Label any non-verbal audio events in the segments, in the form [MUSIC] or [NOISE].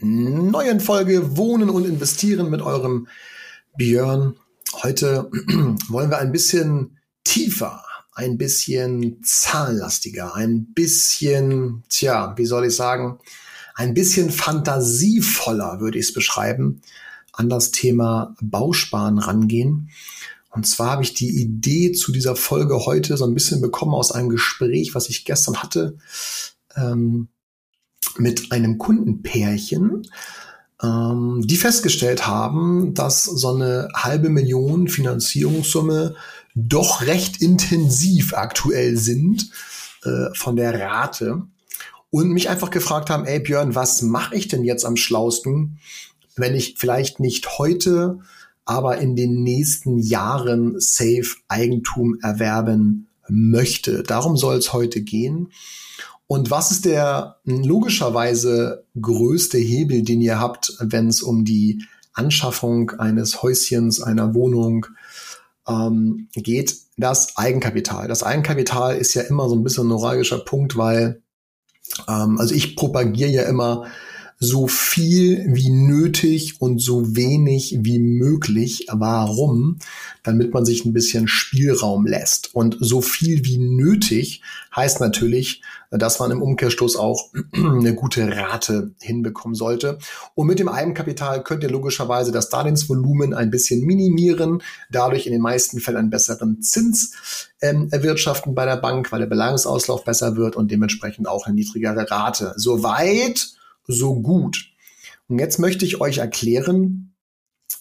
neuen Folge Wohnen und Investieren mit eurem Björn. Heute [CLEARS THROAT] wollen wir ein bisschen tiefer, ein bisschen zahlenlastiger, ein bisschen, tja, wie soll ich sagen, ein bisschen fantasievoller, würde ich es beschreiben, an das Thema Bausparen rangehen. Und zwar habe ich die Idee zu dieser Folge heute so ein bisschen bekommen aus einem Gespräch, was ich gestern hatte. Ähm, mit einem Kundenpärchen, ähm, die festgestellt haben, dass so eine halbe Million Finanzierungssumme doch recht intensiv aktuell sind äh, von der Rate und mich einfach gefragt haben, ey Björn, was mache ich denn jetzt am schlausten, wenn ich vielleicht nicht heute, aber in den nächsten Jahren safe Eigentum erwerben möchte. Darum soll es heute gehen. Und was ist der logischerweise größte Hebel, den ihr habt, wenn es um die Anschaffung eines Häuschens, einer Wohnung ähm, geht? Das Eigenkapital. Das Eigenkapital ist ja immer so ein bisschen ein neuralgischer Punkt, weil ähm, also ich propagiere ja immer so viel wie nötig und so wenig wie möglich. Warum? Damit man sich ein bisschen Spielraum lässt. Und so viel wie nötig heißt natürlich, dass man im Umkehrschluss auch [CLEARS THROAT] eine gute Rate hinbekommen sollte. Und mit dem Eigenkapital könnt ihr logischerweise das Darlehensvolumen ein bisschen minimieren, dadurch in den meisten Fällen einen besseren Zins ähm, erwirtschaften bei der Bank, weil der Belangungsauslauf besser wird und dementsprechend auch eine niedrigere Rate. Soweit so gut. Und jetzt möchte ich euch erklären,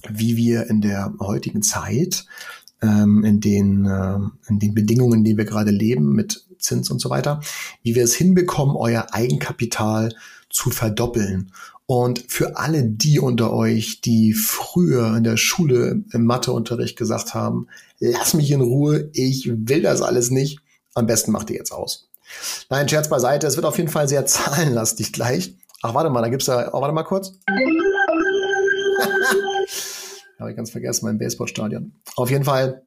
wie wir in der heutigen Zeit, ähm, in, den, äh, in den Bedingungen, in denen wir gerade leben, mit Zins und so weiter, wie wir es hinbekommen, euer Eigenkapital zu verdoppeln. Und für alle die unter euch, die früher in der Schule im Matheunterricht gesagt haben, lass mich in Ruhe, ich will das alles nicht, am besten macht ihr jetzt aus. Nein, Scherz beiseite, es wird auf jeden Fall sehr [LAUGHS] zahlenlastig gleich. Ach, warte mal, da gibt's da, oh, warte mal kurz. [LAUGHS] Habe ich ganz vergessen, mein Baseballstadion. Auf jeden Fall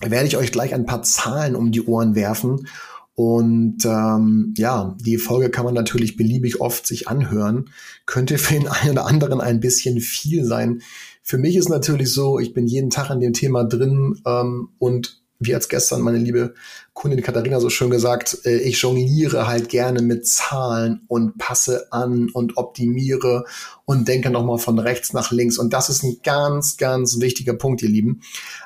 werde ich euch gleich ein paar Zahlen um die Ohren werfen. Und ähm, ja, die Folge kann man natürlich beliebig oft sich anhören. Könnte für den einen oder anderen ein bisschen viel sein. Für mich ist natürlich so, ich bin jeden Tag an dem Thema drin ähm, und wie als gestern meine liebe Kundin Katharina so schön gesagt, äh, ich jongliere halt gerne mit Zahlen und passe an und optimiere und denke nochmal von rechts nach links. Und das ist ein ganz, ganz wichtiger Punkt, ihr Lieben.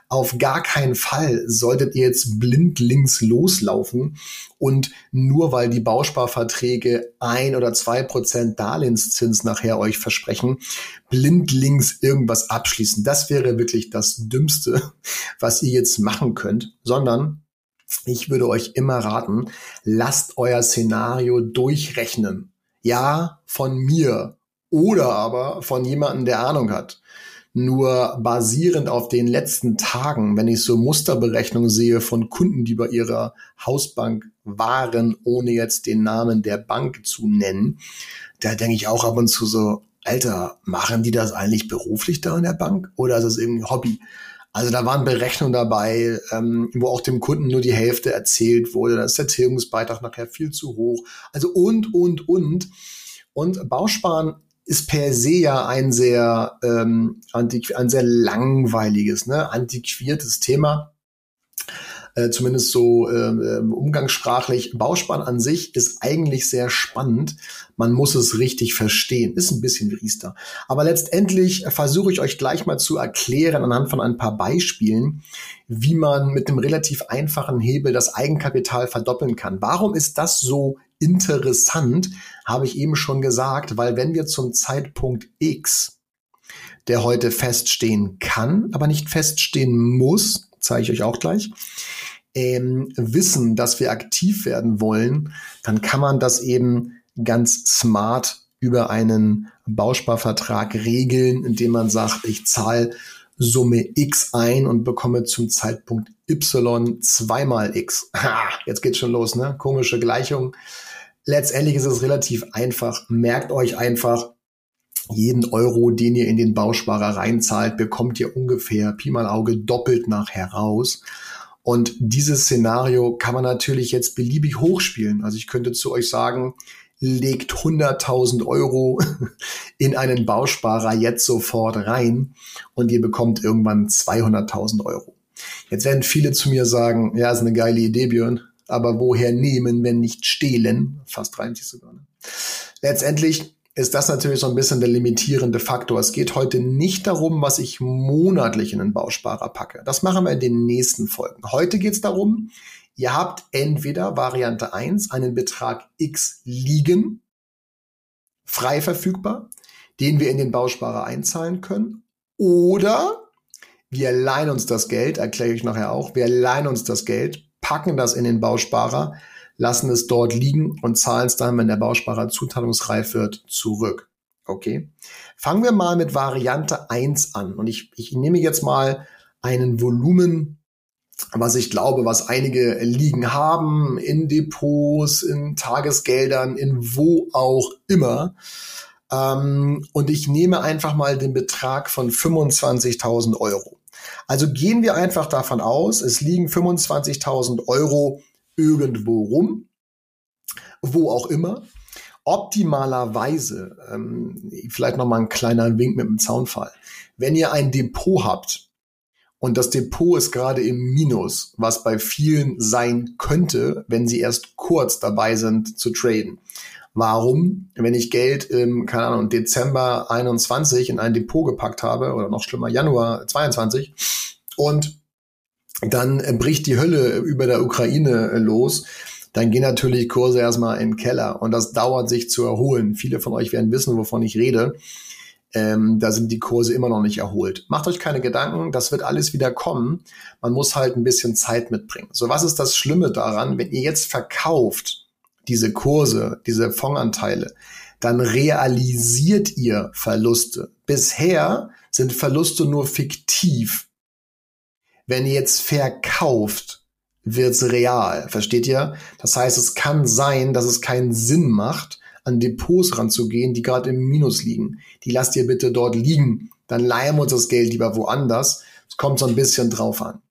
Auf gar keinen Fall solltet ihr jetzt blind links loslaufen und nur weil die Bausparverträge ein oder zwei Prozent Darlehenszins nachher euch versprechen, blind links irgendwas abschließen. Das wäre wirklich das Dümmste, was ihr jetzt machen könnt, sondern ich würde euch immer raten, lasst euer Szenario durchrechnen. Ja, von mir oder aber von jemandem, der Ahnung hat. Nur basierend auf den letzten Tagen, wenn ich so Musterberechnungen sehe von Kunden, die bei ihrer Hausbank waren, ohne jetzt den Namen der Bank zu nennen, da denke ich auch ab und zu so, Alter, machen die das eigentlich beruflich da in der Bank oder ist das irgendwie Hobby? Also da waren Berechnungen dabei, ähm, wo auch dem Kunden nur die Hälfte erzählt wurde. Da ist der Tilgungsbeitrag nachher viel zu hoch. Also und, und, und. Und Bausparen ist per se ja ein sehr, ähm, ein sehr langweiliges, ne, antiquiertes Thema äh, zumindest so äh, umgangssprachlich. Bauspann an sich ist eigentlich sehr spannend. Man muss es richtig verstehen. Ist ein bisschen Riester. Aber letztendlich versuche ich euch gleich mal zu erklären anhand von ein paar Beispielen, wie man mit einem relativ einfachen Hebel das Eigenkapital verdoppeln kann. Warum ist das so interessant? Habe ich eben schon gesagt, weil wenn wir zum Zeitpunkt X der heute feststehen kann, aber nicht feststehen muss, zeige ich euch auch gleich, ähm, wissen, dass wir aktiv werden wollen, dann kann man das eben ganz smart über einen Bausparvertrag regeln, indem man sagt, ich zahle Summe X ein und bekomme zum Zeitpunkt Y zweimal X. Ha, jetzt geht's schon los, ne? Komische Gleichung. Letztendlich ist es relativ einfach. Merkt euch einfach, jeden Euro, den ihr in den Bausparer reinzahlt, bekommt ihr ungefähr Pi mal Auge doppelt nachher raus. Und dieses Szenario kann man natürlich jetzt beliebig hochspielen. Also ich könnte zu euch sagen, legt 100.000 Euro [LAUGHS] in einen Bausparer jetzt sofort rein und ihr bekommt irgendwann 200.000 Euro. Jetzt werden viele zu mir sagen, ja, ist eine geile Idee, Björn, aber woher nehmen, wenn nicht stehlen? Fast 30 sogar. Ne? Letztendlich ist das natürlich so ein bisschen der limitierende Faktor. Es geht heute nicht darum, was ich monatlich in den Bausparer packe. Das machen wir in den nächsten Folgen. Heute geht es darum, ihr habt entweder Variante 1 einen Betrag X liegen, frei verfügbar, den wir in den Bausparer einzahlen können, oder wir leihen uns das Geld, erkläre ich nachher auch, wir leihen uns das Geld, packen das in den Bausparer, lassen es dort liegen und zahlen es dann, wenn der Bausparer zuteilungsreif wird, zurück. Okay. Fangen wir mal mit Variante 1 an. Und ich, ich nehme jetzt mal einen Volumen, was ich glaube, was einige liegen haben, in Depots, in Tagesgeldern, in wo auch immer. Ähm, und ich nehme einfach mal den Betrag von 25.000 Euro. Also gehen wir einfach davon aus, es liegen 25.000 Euro irgendwo rum, wo auch immer. Optimalerweise, ähm, vielleicht noch mal ein kleiner Wink mit dem Zaunfall. Wenn ihr ein Depot habt und das Depot ist gerade im Minus, was bei vielen sein könnte, wenn sie erst kurz dabei sind zu traden. Warum, wenn ich Geld im, keine Ahnung, Dezember 21 in ein Depot gepackt habe oder noch schlimmer Januar 22 und dann äh, bricht die Hölle über der Ukraine äh, los, dann gehen natürlich Kurse erstmal in den Keller und das dauert sich zu erholen. Viele von euch werden wissen, wovon ich rede. Ähm, da sind die Kurse immer noch nicht erholt. Macht euch keine Gedanken, das wird alles wieder kommen. Man muss halt ein bisschen Zeit mitbringen. So, was ist das Schlimme daran, wenn ihr jetzt verkauft diese Kurse, diese Fondsanteile, dann realisiert ihr Verluste. Bisher sind Verluste nur fiktiv. Wenn ihr jetzt verkauft, wird's real. Versteht ihr? Das heißt, es kann sein, dass es keinen Sinn macht, an Depots ranzugehen, die gerade im Minus liegen. Die lasst ihr bitte dort liegen. Dann leihen wir uns das Geld lieber woanders. Es kommt so ein bisschen drauf an.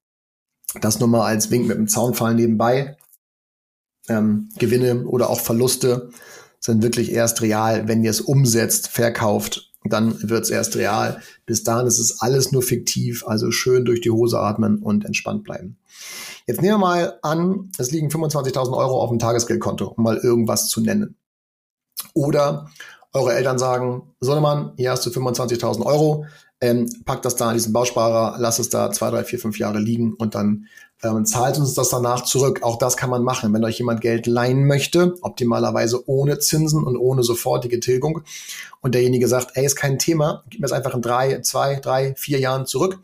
Das nur mal als Wink mit dem Zaunfall nebenbei. Ähm, Gewinne oder auch Verluste sind wirklich erst real, wenn ihr es umsetzt, verkauft dann wird's erst real. Bis dahin ist es alles nur fiktiv, also schön durch die Hose atmen und entspannt bleiben. Jetzt nehmen wir mal an, es liegen 25.000 Euro auf dem Tagesgeldkonto, um mal irgendwas zu nennen. Oder eure Eltern sagen, Sonnemann, hier hast du 25.000 Euro, ähm, pack das da in diesen Bausparer, lass es da zwei, drei, vier, fünf Jahre liegen und dann ähm, zahlt uns das danach zurück. Auch das kann man machen. Wenn euch jemand Geld leihen möchte, optimalerweise ohne Zinsen und ohne sofortige Tilgung und derjenige sagt, ey, ist kein Thema, gib mir es einfach in drei, zwei, drei, vier Jahren zurück.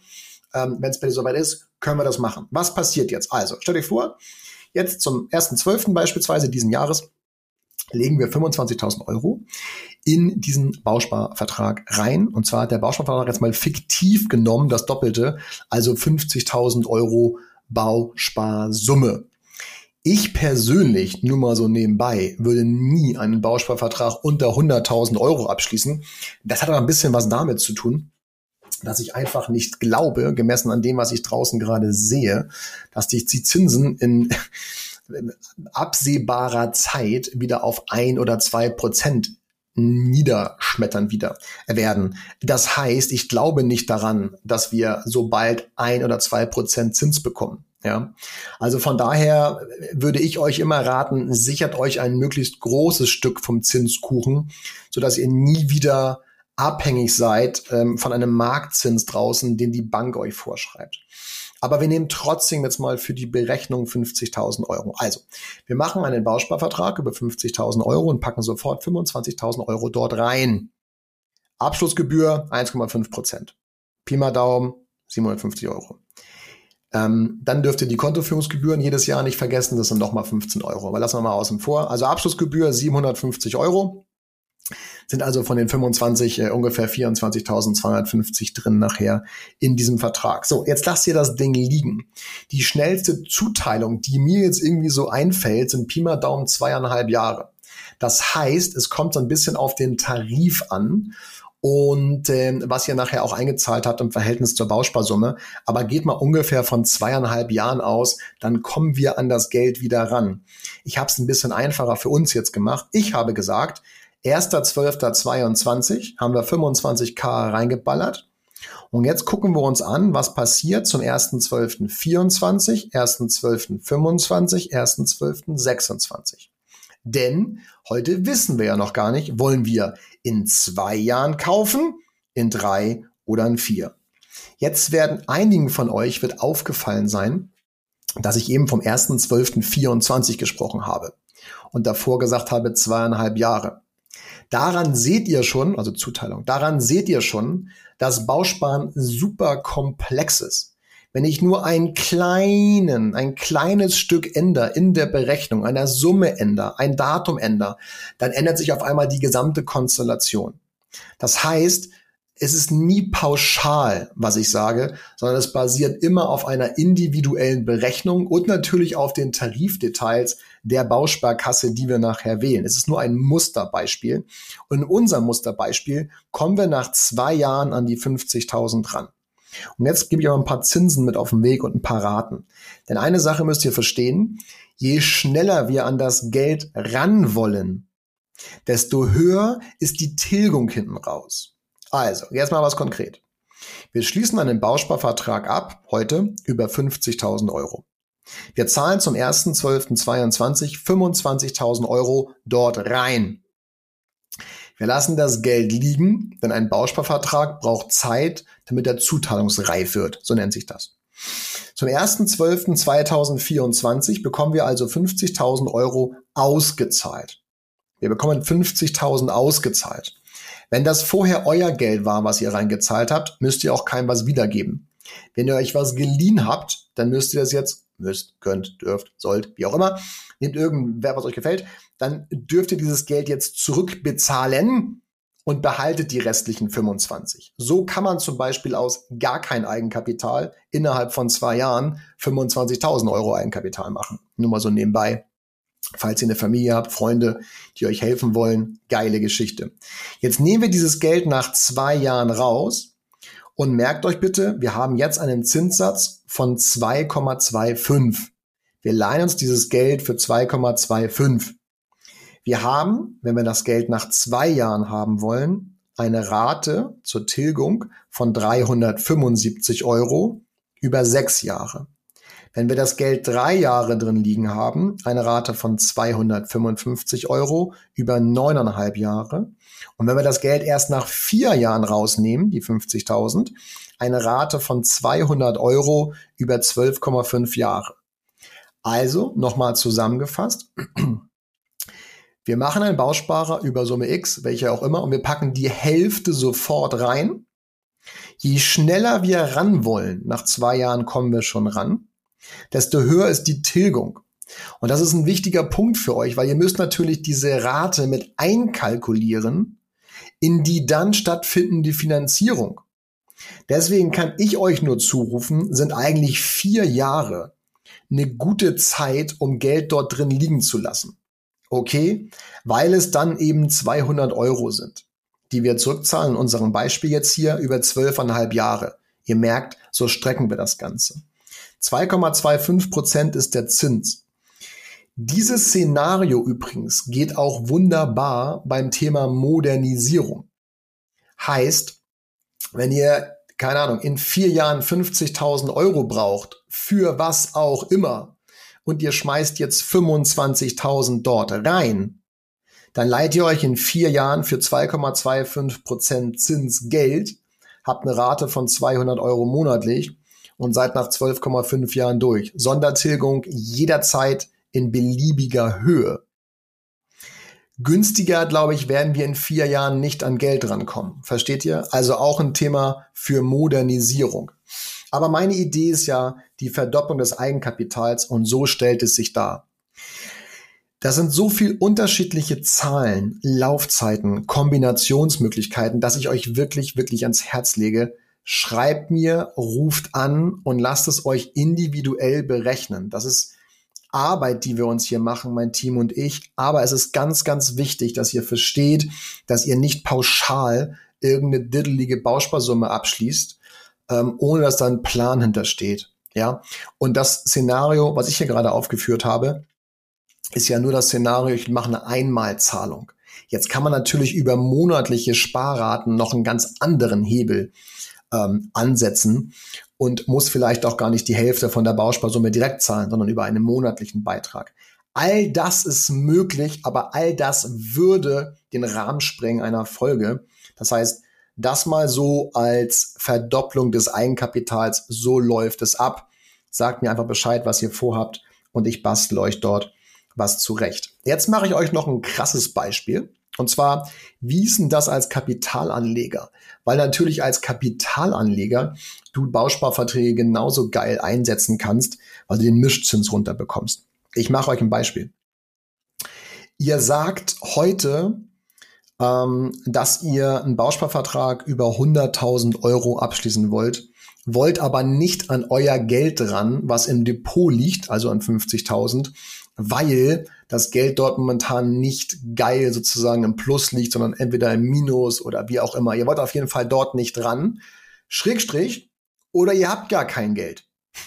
Ähm, Wenn es bitte soweit ist, können wir das machen. Was passiert jetzt? Also, stellt euch vor, jetzt zum 1.12. beispielsweise diesen Jahres legen wir 25.000 Euro in diesen Bausparvertrag rein. Und zwar hat der Bausparvertrag jetzt mal fiktiv genommen, das Doppelte, also 50.000 Euro Bausparsumme. Ich persönlich, nur mal so nebenbei, würde nie einen Bausparvertrag unter 100.000 Euro abschließen. Das hat aber ein bisschen was damit zu tun, dass ich einfach nicht glaube, gemessen an dem, was ich draußen gerade sehe, dass die Zinsen in [LAUGHS] absehbarer Zeit wieder auf ein oder zwei Prozent niederschmettern wieder werden. Das heißt, ich glaube nicht daran, dass wir so bald ein oder zwei Prozent Zins bekommen. Ja, also von daher würde ich euch immer raten, sichert euch ein möglichst großes Stück vom Zinskuchen, so dass ihr nie wieder abhängig seid ähm, von einem Marktzins draußen, den die Bank euch vorschreibt. Aber wir nehmen trotzdem jetzt mal für die Berechnung 50.000 Euro. Also, wir machen einen Bausparvertrag über 50.000 Euro und packen sofort 25.000 Euro dort rein. Abschlussgebühr 1,5 Prozent. Pi mal Daumen 750 Euro. Ähm, dann dürft ihr die Kontoführungsgebühren jedes Jahr nicht vergessen, das sind nochmal 15 Euro. Aber lassen wir mal außen vor. Also Abschlussgebühr 750 Euro. Sind also von den 25 äh, ungefähr 24.250 drin nachher in diesem Vertrag. So, jetzt lasst ihr das Ding liegen. Die schnellste Zuteilung, die mir jetzt irgendwie so einfällt, sind Pi mal Daumen zweieinhalb Jahre. Das heißt, es kommt so ein bisschen auf den Tarif an und äh, was ihr nachher auch eingezahlt habt im Verhältnis zur Bausparsumme. Aber geht mal ungefähr von zweieinhalb Jahren aus, dann kommen wir an das Geld wieder ran. Ich habe es ein bisschen einfacher für uns jetzt gemacht. Ich habe gesagt, 1.12.22 haben wir 25k reingeballert. Und jetzt gucken wir uns an, was passiert zum 1.12.24, 1.12.25, 1.12.26. Denn heute wissen wir ja noch gar nicht, wollen wir in zwei Jahren kaufen, in drei oder in vier. Jetzt werden einigen von euch wird aufgefallen sein, dass ich eben vom 1.12.24 gesprochen habe und davor gesagt habe zweieinhalb Jahre. Daran seht ihr schon, also Zuteilung, daran seht ihr schon, dass Bausparen super komplex ist. Wenn ich nur einen kleinen, ein kleines Stück ändere in der Berechnung, einer Summe ändere, ein Datum ändere, dann ändert sich auf einmal die gesamte Konstellation. Das heißt, es ist nie pauschal, was ich sage, sondern es basiert immer auf einer individuellen Berechnung und natürlich auf den Tarifdetails der Bausparkasse, die wir nachher wählen. Es ist nur ein Musterbeispiel. Und in unserem Musterbeispiel kommen wir nach zwei Jahren an die 50.000 ran. Und jetzt gebe ich euch ein paar Zinsen mit auf den Weg und ein paar Raten. Denn eine Sache müsst ihr verstehen, je schneller wir an das Geld ran wollen, desto höher ist die Tilgung hinten raus. Also, jetzt mal was konkret. Wir schließen einen Bausparvertrag ab, heute über 50.000 Euro. Wir zahlen zum 1.12.22 25.000 Euro dort rein. Wir lassen das Geld liegen, denn ein Bausparvertrag braucht Zeit, damit er zuteilungsreif wird. So nennt sich das. Zum 1.12.2024 bekommen wir also 50.000 Euro ausgezahlt. Wir bekommen 50.000 ausgezahlt. Wenn das vorher euer Geld war, was ihr reingezahlt habt, müsst ihr auch kein was wiedergeben. Wenn ihr euch was geliehen habt, dann müsst ihr das jetzt, müsst, könnt, dürft, sollt, wie auch immer, nehmt irgendwer, was euch gefällt, dann dürft ihr dieses Geld jetzt zurückbezahlen und behaltet die restlichen 25. So kann man zum Beispiel aus gar kein Eigenkapital innerhalb von zwei Jahren 25.000 Euro Eigenkapital machen. Nur mal so nebenbei. Falls ihr eine Familie habt, Freunde, die euch helfen wollen, geile Geschichte. Jetzt nehmen wir dieses Geld nach zwei Jahren raus und merkt euch bitte, wir haben jetzt einen Zinssatz von 2,25. Wir leihen uns dieses Geld für 2,25. Wir haben, wenn wir das Geld nach zwei Jahren haben wollen, eine Rate zur Tilgung von 375 Euro über sechs Jahre. Wenn wir das Geld drei Jahre drin liegen haben, eine Rate von 255 Euro über neuneinhalb Jahre. Und wenn wir das Geld erst nach vier Jahren rausnehmen, die 50.000, eine Rate von 200 Euro über 12,5 Jahre. Also, nochmal zusammengefasst. Wir machen einen Bausparer über Summe X, welche auch immer, und wir packen die Hälfte sofort rein. Je schneller wir ran wollen, nach zwei Jahren kommen wir schon ran desto höher ist die Tilgung. Und das ist ein wichtiger Punkt für euch, weil ihr müsst natürlich diese Rate mit einkalkulieren in die dann stattfindende Finanzierung. Deswegen kann ich euch nur zurufen, sind eigentlich vier Jahre eine gute Zeit, um Geld dort drin liegen zu lassen. Okay? Weil es dann eben 200 Euro sind, die wir zurückzahlen in unserem Beispiel jetzt hier über zwölfeinhalb Jahre. Ihr merkt, so strecken wir das Ganze. 2,25 Prozent ist der Zins. Dieses Szenario übrigens geht auch wunderbar beim Thema Modernisierung. Heißt, wenn ihr, keine Ahnung, in vier Jahren 50.000 Euro braucht, für was auch immer, und ihr schmeißt jetzt 25.000 dort rein, dann leiht ihr euch in vier Jahren für 2,25 Prozent Zins Geld, habt eine Rate von 200 Euro monatlich und seid nach 12,5 Jahren durch. Sondertilgung jederzeit in beliebiger Höhe. Günstiger, glaube ich, werden wir in vier Jahren nicht an Geld rankommen. Versteht ihr? Also auch ein Thema für Modernisierung. Aber meine Idee ist ja die Verdopplung des Eigenkapitals und so stellt es sich dar. Da sind so viel unterschiedliche Zahlen, Laufzeiten, Kombinationsmöglichkeiten, dass ich euch wirklich, wirklich ans Herz lege. Schreibt mir, ruft an und lasst es euch individuell berechnen. Das ist Arbeit, die wir uns hier machen, mein Team und ich. Aber es ist ganz, ganz wichtig, dass ihr versteht, dass ihr nicht pauschal irgendeine diddelige Bausparsumme abschließt, ähm, ohne dass da ein Plan hintersteht. Ja, und das Szenario, was ich hier gerade aufgeführt habe, ist ja nur das Szenario, ich mache eine Einmalzahlung. Jetzt kann man natürlich über monatliche Sparraten noch einen ganz anderen Hebel ähm, ansetzen und muss vielleicht auch gar nicht die Hälfte von der Bausparsumme direkt zahlen, sondern über einen monatlichen Beitrag. All das ist möglich, aber all das würde den Rahmen sprengen einer Folge. Das heißt, das mal so als Verdopplung des Eigenkapitals, so läuft es ab. Sagt mir einfach Bescheid, was ihr vorhabt und ich bastle euch dort was zurecht. Jetzt mache ich euch noch ein krasses Beispiel. Und zwar, wie ist denn das als Kapitalanleger? Weil natürlich als Kapitalanleger du Bausparverträge genauso geil einsetzen kannst, weil du den Mischzins runterbekommst. Ich mache euch ein Beispiel. Ihr sagt heute, ähm, dass ihr einen Bausparvertrag über 100.000 Euro abschließen wollt, wollt aber nicht an euer Geld ran, was im Depot liegt, also an 50.000, weil das Geld dort momentan nicht geil sozusagen im Plus liegt, sondern entweder im Minus oder wie auch immer. Ihr wollt auf jeden Fall dort nicht dran. Schrägstrich, oder ihr habt gar kein Geld. [LAUGHS]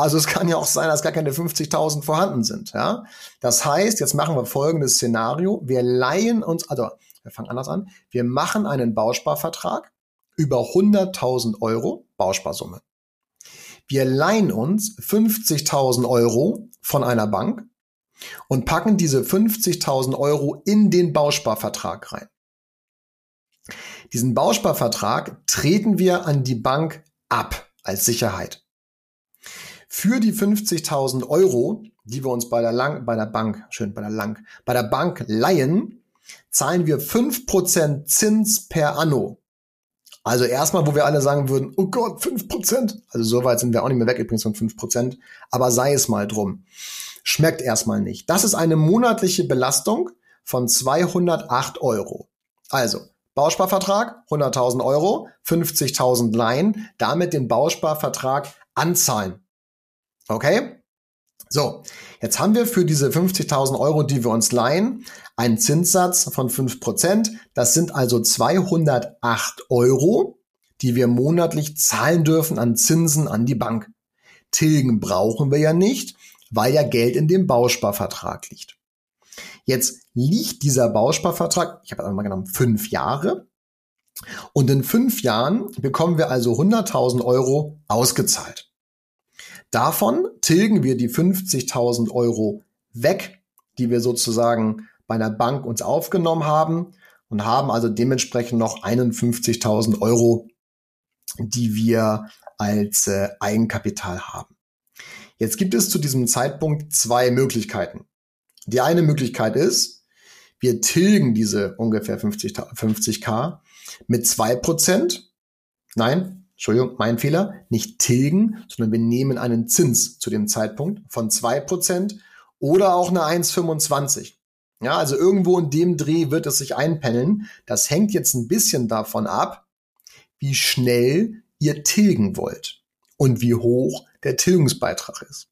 Also es kann ja auch sein, dass gar keine 50.000 vorhanden sind. Ja? Das heißt, jetzt machen wir folgendes Szenario. Wir leihen uns, also wir fangen anders an. Wir machen einen Bausparvertrag über 100.000 Euro Bausparsumme. Wir leihen uns 50.000 Euro von einer Bank und packen diese 50.000 Euro in den Bausparvertrag rein. Diesen Bausparvertrag treten wir an die Bank ab als Sicherheit. Für die 50.000 Euro, die wir uns bei der, Lang bei der Bank, schön bei der Lang, bei der Bank leihen, zahlen wir 5% Zins per Anno. Also erstmal, wo wir alle sagen würden, oh Gott, 5%. Also so weit sind wir auch nicht mehr weg übrigens von 5%. Aber sei es mal drum. Schmeckt erstmal nicht. Das ist eine monatliche Belastung von 208 Euro. Also, Bausparvertrag, 100.000 Euro, 50.000 Leihen, damit den Bausparvertrag anzahlen. Okay? So, jetzt haben wir für diese 50.000 Euro, die wir uns leihen, einen Zinssatz von 5%. Das sind also 208 Euro, die wir monatlich zahlen dürfen an Zinsen an die Bank. Tilgen brauchen wir ja nicht, weil ja Geld in dem Bausparvertrag liegt. Jetzt liegt dieser Bausparvertrag, ich habe einmal genommen, fünf Jahre. Und in fünf Jahren bekommen wir also 100.000 Euro ausgezahlt. Davon tilgen wir die 50.000 Euro weg, die wir sozusagen bei einer Bank uns aufgenommen haben und haben also dementsprechend noch 51.000 Euro, die wir als äh, Eigenkapital haben. Jetzt gibt es zu diesem Zeitpunkt zwei Möglichkeiten. Die eine Möglichkeit ist, wir tilgen diese ungefähr 50, 50k mit zwei Prozent. Nein, Entschuldigung, mein Fehler, nicht tilgen, sondern wir nehmen einen Zins zu dem Zeitpunkt von zwei Prozent oder auch eine 1,25. Ja, also irgendwo in dem Dreh wird es sich einpendeln. Das hängt jetzt ein bisschen davon ab, wie schnell ihr tilgen wollt und wie hoch der Tilgungsbeitrag ist.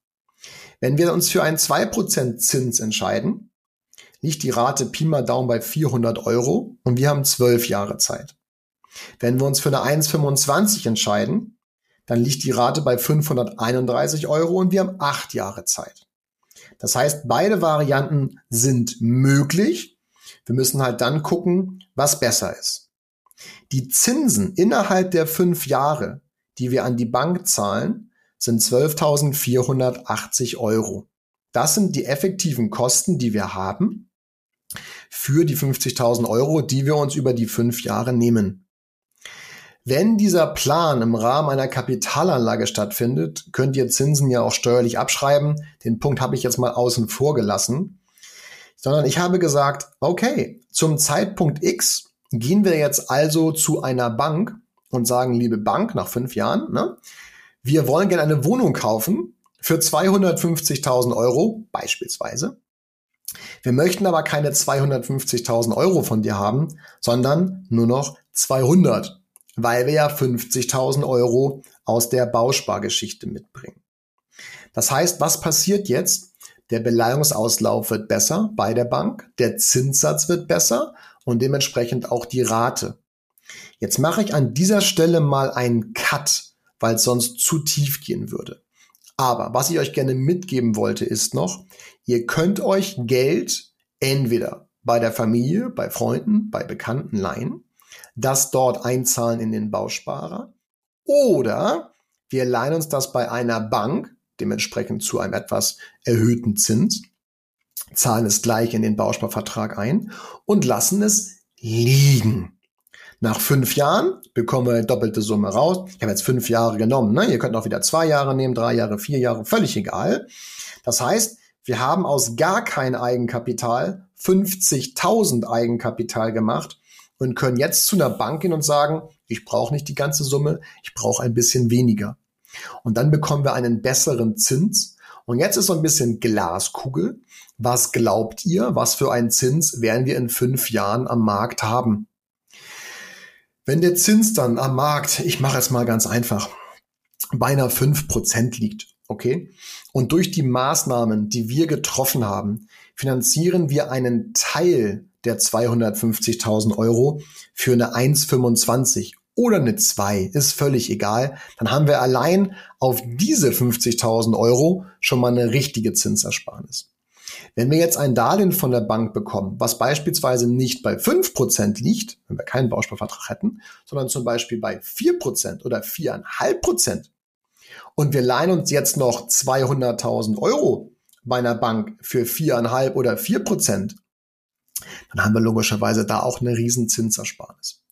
Wenn wir uns für einen 2% Zins entscheiden, liegt die Rate Pi mal Daumen bei 400 Euro und wir haben zwölf Jahre Zeit. Wenn wir uns für eine 1,25 entscheiden, dann liegt die Rate bei 531 Euro und wir haben acht Jahre Zeit. Das heißt, beide Varianten sind möglich. Wir müssen halt dann gucken, was besser ist. Die Zinsen innerhalb der fünf Jahre, die wir an die Bank zahlen, sind 12.480 Euro. Das sind die effektiven Kosten, die wir haben für die 50.000 Euro, die wir uns über die fünf Jahre nehmen. Wenn dieser Plan im Rahmen einer Kapitalanlage stattfindet, könnt ihr Zinsen ja auch steuerlich abschreiben. Den Punkt habe ich jetzt mal außen vor gelassen. Sondern ich habe gesagt, okay, zum Zeitpunkt X gehen wir jetzt also zu einer Bank und sagen, liebe Bank, nach fünf Jahren, ne, wir wollen gerne eine Wohnung kaufen für 250.000 Euro beispielsweise. Wir möchten aber keine 250.000 Euro von dir haben, sondern nur noch 200, weil wir ja 50.000 Euro aus der Bauspargeschichte mitbringen. Das heißt, was passiert jetzt? Der Beleihungsauslauf wird besser bei der Bank, der Zinssatz wird besser und dementsprechend auch die Rate. Jetzt mache ich an dieser Stelle mal einen Cut, weil es sonst zu tief gehen würde. Aber was ich euch gerne mitgeben wollte, ist noch, ihr könnt euch Geld entweder bei der Familie, bei Freunden, bei Bekannten leihen, das dort einzahlen in den Bausparer oder wir leihen uns das bei einer Bank, dementsprechend zu einem etwas erhöhten Zins, zahlen es gleich in den Bausparvertrag ein und lassen es liegen. Nach fünf Jahren bekommen wir doppelte Summe raus. Ich habe jetzt fünf Jahre genommen. Ne? Ihr könnt auch wieder zwei Jahre nehmen, drei Jahre, vier Jahre, völlig egal. Das heißt, wir haben aus gar kein Eigenkapital 50.000 Eigenkapital gemacht und können jetzt zu einer Bank gehen und sagen, ich brauche nicht die ganze Summe, ich brauche ein bisschen weniger. Und dann bekommen wir einen besseren Zins. Und jetzt ist so ein bisschen Glaskugel. Was glaubt ihr, was für einen Zins werden wir in fünf Jahren am Markt haben? Wenn der Zins dann am Markt, ich mache es mal ganz einfach, beinahe fünf Prozent liegt, okay? Und durch die Maßnahmen, die wir getroffen haben, finanzieren wir einen Teil der 250.000 Euro für eine 1,25 oder eine 2, ist völlig egal. Dann haben wir allein auf diese 50.000 Euro schon mal eine richtige Zinsersparnis. Wenn wir jetzt ein Darlehen von der Bank bekommen, was beispielsweise nicht bei 5% liegt, wenn wir keinen Bausparvertrag hätten, sondern zum Beispiel bei 4% oder 4,5%, und wir leihen uns jetzt noch 200.000 Euro bei einer Bank für 4,5 oder 4%, dann haben wir logischerweise da auch eine riesen Zinsersparnis.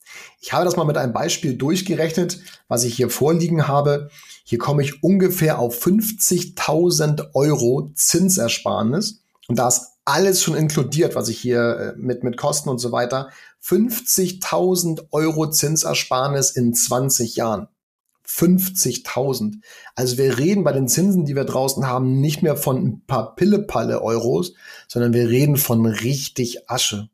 Ich habe das mal mit einem Beispiel durchgerechnet, was ich hier vorliegen habe. Hier komme ich ungefähr auf 50.000 Euro Zinsersparnis und da ist alles schon inkludiert, was ich hier äh, mit, mit Kosten und so weiter, 50.000 Euro Zinsersparnis in 20 Jahren. 50.000. Also wir reden bei den Zinsen, die wir draußen haben, nicht mehr von ein paar Pillepalle Euros, sondern wir reden von richtig Asche.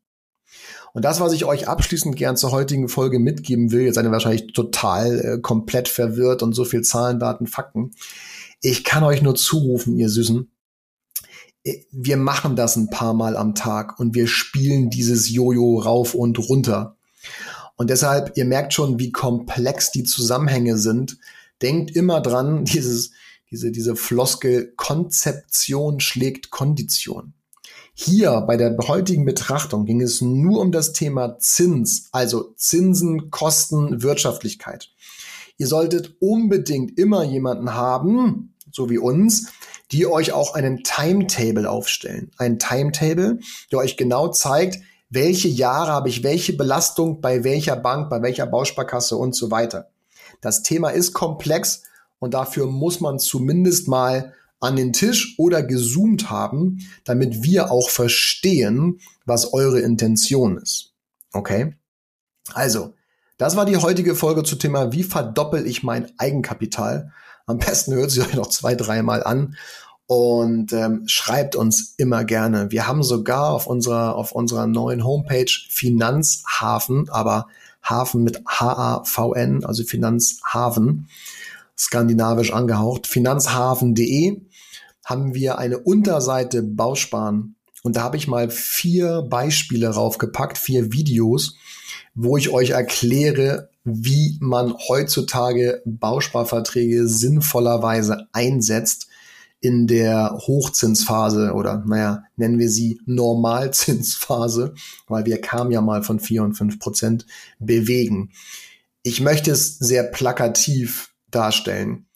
Und das, was ich euch abschließend gern zur heutigen Folge mitgeben will, jetzt seid ihr wahrscheinlich total äh, komplett verwirrt und so viel Zahlen, Daten, Fakten. Ich kann euch nur zurufen, ihr Süßen, wir machen das ein paar Mal am Tag und wir spielen dieses Jojo rauf und runter. Und deshalb, ihr merkt schon, wie komplex die Zusammenhänge sind. Denkt immer dran, [LAUGHS] dieses, diese, diese Floskel Konzeption schlägt Kondition. Hier bei der heutigen Betrachtung ging es nur um das Thema Zins, also Zinsen, Kosten, Wirtschaftlichkeit. Ihr solltet unbedingt immer jemanden haben, so wie uns, die euch auch einen Timetable aufstellen. Ein Timetable, der euch genau zeigt, welche Jahre habe ich welche Belastung bei welcher Bank, bei welcher Bausparkasse und so weiter. Das Thema ist komplex und dafür muss man zumindest mal an den Tisch oder gezoomt haben, damit wir auch verstehen, was eure Intention ist. Okay? Also, das war die heutige Folge zu Thema, wie verdoppel ich mein Eigenkapital? Am besten hört sie euch noch zwei, dreimal an und ähm, schreibt uns immer gerne. Wir haben sogar auf unserer, auf unserer neuen Homepage Finanzhafen, aber Hafen mit H-A-V-N, also Finanzhafen, skandinavisch angehaucht, finanzhafen.de haben wir eine Unterseite Bausparen. Und da habe ich mal vier Beispiele raufgepackt, vier Videos, wo ich euch erkläre, wie man heutzutage Bausparverträge sinnvollerweise einsetzt in der Hochzinsphase oder naja, nennen wir sie Normalzinsphase, weil wir kamen ja mal von vier und fünf Prozent bewegen. Ich möchte es sehr plakativ darstellen.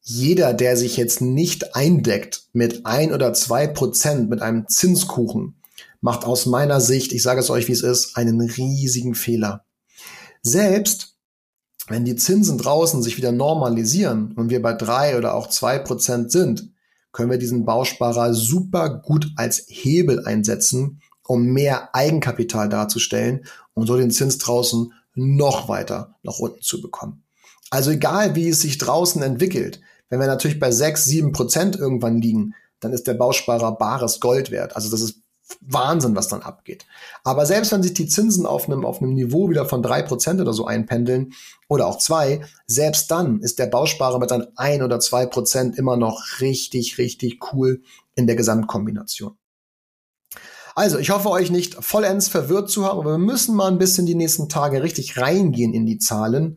Jeder, der sich jetzt nicht eindeckt mit ein oder zwei Prozent mit einem Zinskuchen, macht aus meiner Sicht, ich sage es euch wie es ist, einen riesigen Fehler. Selbst wenn die Zinsen draußen sich wieder normalisieren und wir bei drei oder auch zwei Prozent sind, können wir diesen Bausparer super gut als Hebel einsetzen, um mehr Eigenkapital darzustellen und so den Zins draußen noch weiter nach unten zu bekommen. Also egal, wie es sich draußen entwickelt, wenn wir natürlich bei sechs, sieben Prozent irgendwann liegen, dann ist der Bausparer bares Gold wert. Also das ist Wahnsinn, was dann abgeht. Aber selbst wenn sich die Zinsen auf einem, auf einem Niveau wieder von drei Prozent oder so einpendeln oder auch zwei, selbst dann ist der Bausparer mit dann ein oder zwei Prozent immer noch richtig, richtig cool in der Gesamtkombination. Also, ich hoffe, euch nicht vollends verwirrt zu haben, aber wir müssen mal ein bisschen die nächsten Tage richtig reingehen in die Zahlen.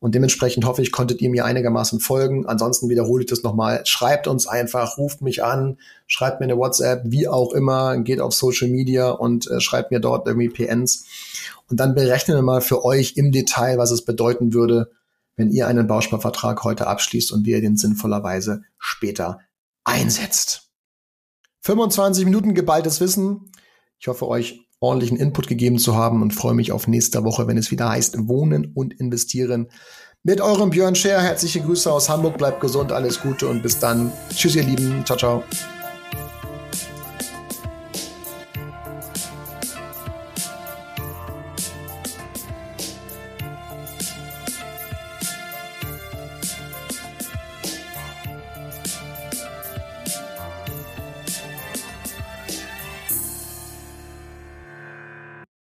Und dementsprechend hoffe ich, konntet ihr mir einigermaßen folgen. Ansonsten wiederhole ich das nochmal. Schreibt uns einfach, ruft mich an, schreibt mir eine WhatsApp, wie auch immer, geht auf Social Media und äh, schreibt mir dort irgendwie PNs. Und dann berechnen wir mal für euch im Detail, was es bedeuten würde, wenn ihr einen Bausparvertrag heute abschließt und wie ihr den sinnvollerweise später einsetzt. 25 Minuten geballtes Wissen. Ich hoffe, euch ordentlichen Input gegeben zu haben und freue mich auf nächste Woche, wenn es wieder heißt Wohnen und Investieren. Mit eurem Björn Scher. Herzliche Grüße aus Hamburg. Bleibt gesund, alles Gute und bis dann. Tschüss, ihr Lieben. Ciao, ciao.